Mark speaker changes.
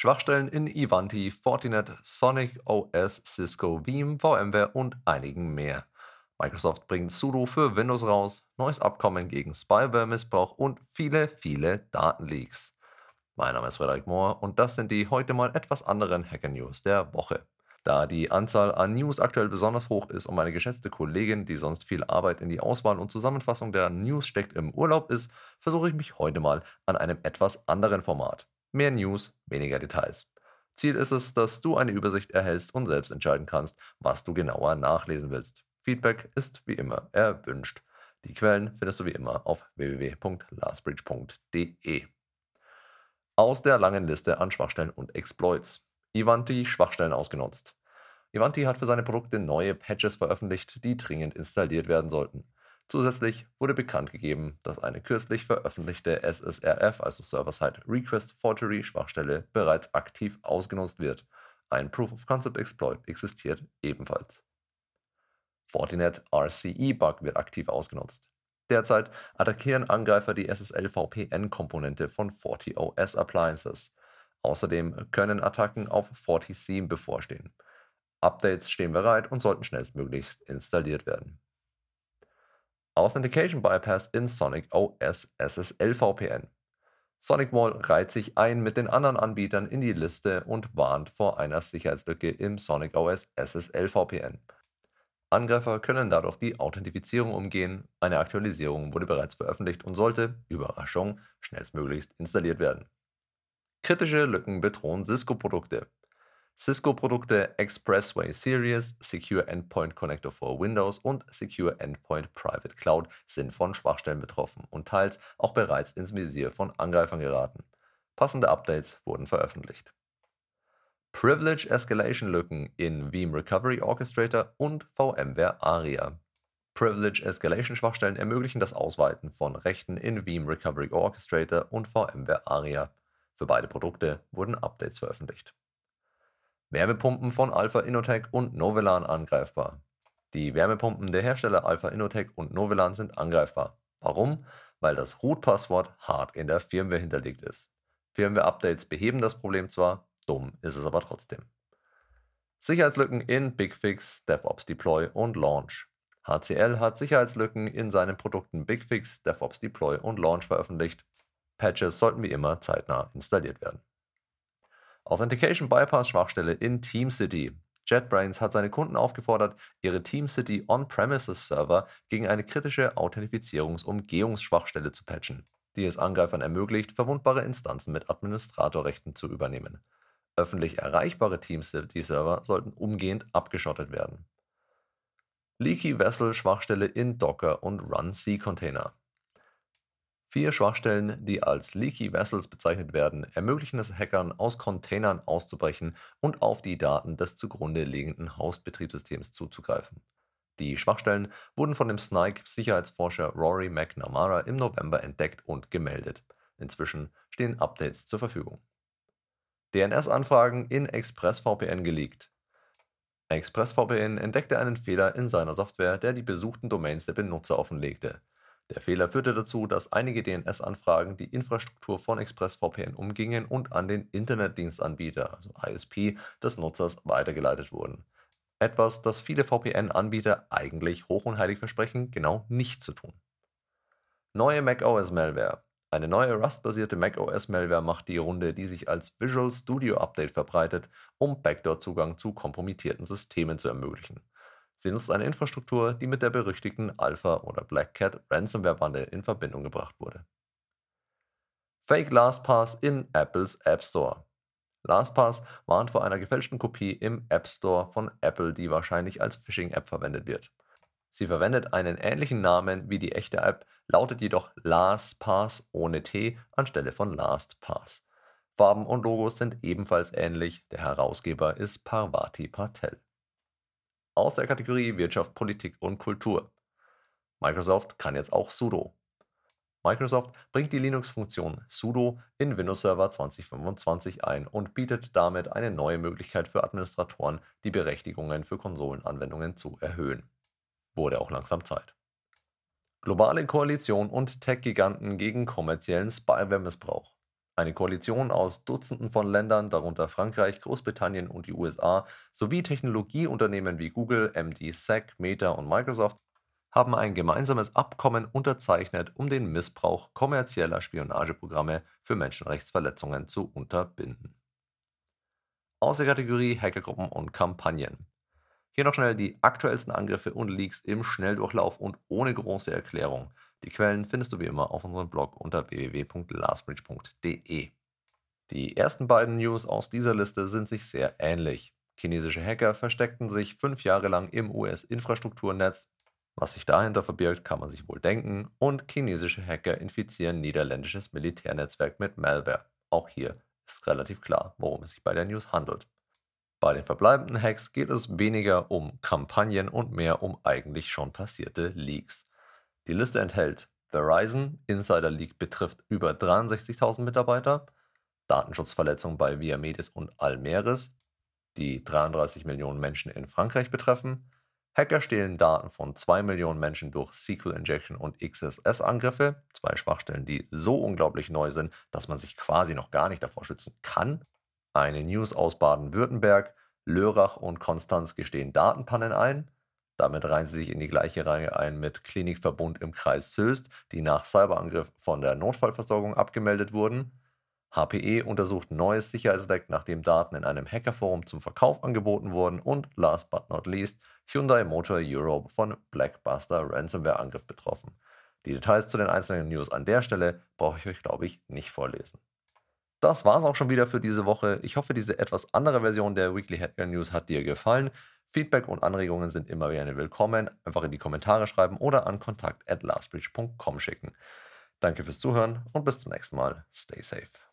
Speaker 1: Schwachstellen in Ivanti, Fortinet, Sonic OS, Cisco, Veeam, VMware und einigen mehr. Microsoft bringt sudo für Windows raus, neues Abkommen gegen Spyware-Missbrauch und viele, viele Datenleaks. Mein Name ist Frederik Mohr und das sind die heute mal etwas anderen Hacker News der Woche. Da die Anzahl an News aktuell besonders hoch ist und meine geschätzte Kollegin, die sonst viel Arbeit in die Auswahl und Zusammenfassung der News steckt, im Urlaub ist, versuche ich mich heute mal an einem etwas anderen Format. Mehr News, weniger Details. Ziel ist es, dass du eine Übersicht erhältst und selbst entscheiden kannst, was du genauer nachlesen willst. Feedback ist wie immer erwünscht. Die Quellen findest du wie immer auf www.lastbridge.de. Aus der langen Liste an Schwachstellen und Exploits. Ivanti Schwachstellen ausgenutzt. Ivanti hat für seine Produkte neue Patches veröffentlicht, die dringend installiert werden sollten. Zusätzlich wurde bekannt gegeben, dass eine kürzlich veröffentlichte SSRF, also Server-Side Request Forgery Schwachstelle, bereits aktiv ausgenutzt wird. Ein Proof of Concept Exploit existiert ebenfalls. Fortinet RCE Bug wird aktiv ausgenutzt. Derzeit attackieren Angreifer die SSL VPN-Komponente von FortiOS Appliances. Außerdem können Attacken auf FortiSIEM bevorstehen. Updates stehen bereit und sollten schnellstmöglich installiert werden. Authentication Bypass in Sonic OS SSL VPN. SonicWall reiht sich ein mit den anderen Anbietern in die Liste und warnt vor einer Sicherheitslücke im Sonic OS SSL VPN. Angreifer können dadurch die Authentifizierung umgehen. Eine Aktualisierung wurde bereits veröffentlicht und sollte, Überraschung, schnellstmöglichst installiert werden. Kritische Lücken bedrohen Cisco-Produkte. Cisco-Produkte Expressway Series, Secure Endpoint Connector for Windows und Secure Endpoint Private Cloud sind von Schwachstellen betroffen und teils auch bereits ins Visier von Angreifern geraten. Passende Updates wurden veröffentlicht. Privilege Escalation Lücken in Veeam Recovery Orchestrator und VMware ARIA. Privilege Escalation Schwachstellen ermöglichen das Ausweiten von Rechten in Veeam Recovery Orchestrator und VMware ARIA. Für beide Produkte wurden Updates veröffentlicht. Wärmepumpen von Alpha Innotech und Novelan angreifbar. Die Wärmepumpen der Hersteller Alpha Innotech und Novelan sind angreifbar. Warum? Weil das Root-Passwort hart in der Firmware hinterlegt ist. Firmware-Updates beheben das Problem zwar, dumm ist es aber trotzdem. Sicherheitslücken in BigFix, DevOps Deploy und Launch. HCL hat Sicherheitslücken in seinen Produkten BigFix, DevOps Deploy und Launch veröffentlicht Patches sollten wie immer zeitnah installiert werden. Authentication Bypass Schwachstelle in TeamCity. JetBrains hat seine Kunden aufgefordert, ihre TeamCity On-Premises Server gegen eine kritische Authentifizierungsumgehungsschwachstelle zu patchen, die es Angreifern ermöglicht, verwundbare Instanzen mit Administratorrechten zu übernehmen. Öffentlich erreichbare TeamCity-Server sollten umgehend abgeschottet werden. Leaky Vessel Schwachstelle in Docker und Run-C-Container. Vier Schwachstellen, die als Leaky Vessels bezeichnet werden, ermöglichen es Hackern, aus Containern auszubrechen und auf die Daten des zugrunde liegenden Hausbetriebssystems zuzugreifen. Die Schwachstellen wurden von dem Snike-Sicherheitsforscher Rory McNamara im November entdeckt und gemeldet. Inzwischen stehen Updates zur Verfügung. DNS-Anfragen in ExpressVPN geleakt. ExpressVPN entdeckte einen Fehler in seiner Software, der die besuchten Domains der Benutzer offenlegte. Der Fehler führte dazu, dass einige DNS-Anfragen die Infrastruktur von ExpressVPN umgingen und an den Internetdienstanbieter, also ISP, des Nutzers weitergeleitet wurden. Etwas, das viele VPN-Anbieter eigentlich hoch und heilig versprechen, genau nicht zu tun. Neue macOS-Malware. Eine neue Rust-basierte macOS-Malware macht die Runde, die sich als Visual Studio Update verbreitet, um Backdoor-Zugang zu kompromittierten Systemen zu ermöglichen. Sie nutzt eine Infrastruktur, die mit der berüchtigten Alpha- oder Black Cat Ransomware-Bande in Verbindung gebracht wurde. Fake LastPass in Apples App Store. LastPass warnt vor einer gefälschten Kopie im App Store von Apple, die wahrscheinlich als Phishing-App verwendet wird. Sie verwendet einen ähnlichen Namen wie die echte App, lautet jedoch LastPass ohne T anstelle von LastPass. Farben und Logos sind ebenfalls ähnlich, der Herausgeber ist Parvati Patel aus der Kategorie Wirtschaft, Politik und Kultur. Microsoft kann jetzt auch sudo. Microsoft bringt die Linux-Funktion sudo in Windows Server 2025 ein und bietet damit eine neue Möglichkeit für Administratoren, die Berechtigungen für Konsolenanwendungen zu erhöhen. Wurde auch langsam Zeit. Globale Koalition und Tech-Giganten gegen kommerziellen Spyware-Missbrauch. Eine Koalition aus Dutzenden von Ländern, darunter Frankreich, Großbritannien und die USA, sowie Technologieunternehmen wie Google, MD, SEC, Meta und Microsoft haben ein gemeinsames Abkommen unterzeichnet, um den Missbrauch kommerzieller Spionageprogramme für Menschenrechtsverletzungen zu unterbinden. Aus der Kategorie Hackergruppen und Kampagnen. Hier noch schnell die aktuellsten Angriffe und Leaks im Schnelldurchlauf und ohne große Erklärung. Die Quellen findest du wie immer auf unserem Blog unter www.lastbridge.de. Die ersten beiden News aus dieser Liste sind sich sehr ähnlich. Chinesische Hacker versteckten sich fünf Jahre lang im US-Infrastrukturnetz. Was sich dahinter verbirgt, kann man sich wohl denken. Und chinesische Hacker infizieren niederländisches Militärnetzwerk mit Malware. Auch hier ist relativ klar, worum es sich bei der News handelt. Bei den verbleibenden Hacks geht es weniger um Kampagnen und mehr um eigentlich schon passierte Leaks. Die Liste enthält Verizon, Insider Leak betrifft über 63.000 Mitarbeiter, Datenschutzverletzungen bei Viamedis und Almeris, die 33 Millionen Menschen in Frankreich betreffen, Hacker stehlen Daten von 2 Millionen Menschen durch SQL Injection und XSS-Angriffe, zwei Schwachstellen, die so unglaublich neu sind, dass man sich quasi noch gar nicht davor schützen kann. Eine News aus Baden-Württemberg, Lörrach und Konstanz gestehen Datenpannen ein, damit reihen sie sich in die gleiche Reihe ein mit Klinikverbund im Kreis Söst, die nach Cyberangriff von der Notfallversorgung abgemeldet wurden. HPE untersucht neues Sicherheitsleck, nachdem Daten in einem Hackerforum zum Verkauf angeboten wurden. Und last but not least, Hyundai Motor Europe von Blackbuster Ransomware-Angriff betroffen. Die Details zu den einzelnen News an der Stelle brauche ich euch, glaube ich, nicht vorlesen. Das war es auch schon wieder für diese Woche. Ich hoffe, diese etwas andere Version der Weekly Headline News hat dir gefallen. Feedback und Anregungen sind immer gerne willkommen. Einfach in die Kommentare schreiben oder an kontakt@lastbridge.com schicken. Danke fürs Zuhören und bis zum nächsten Mal. Stay safe.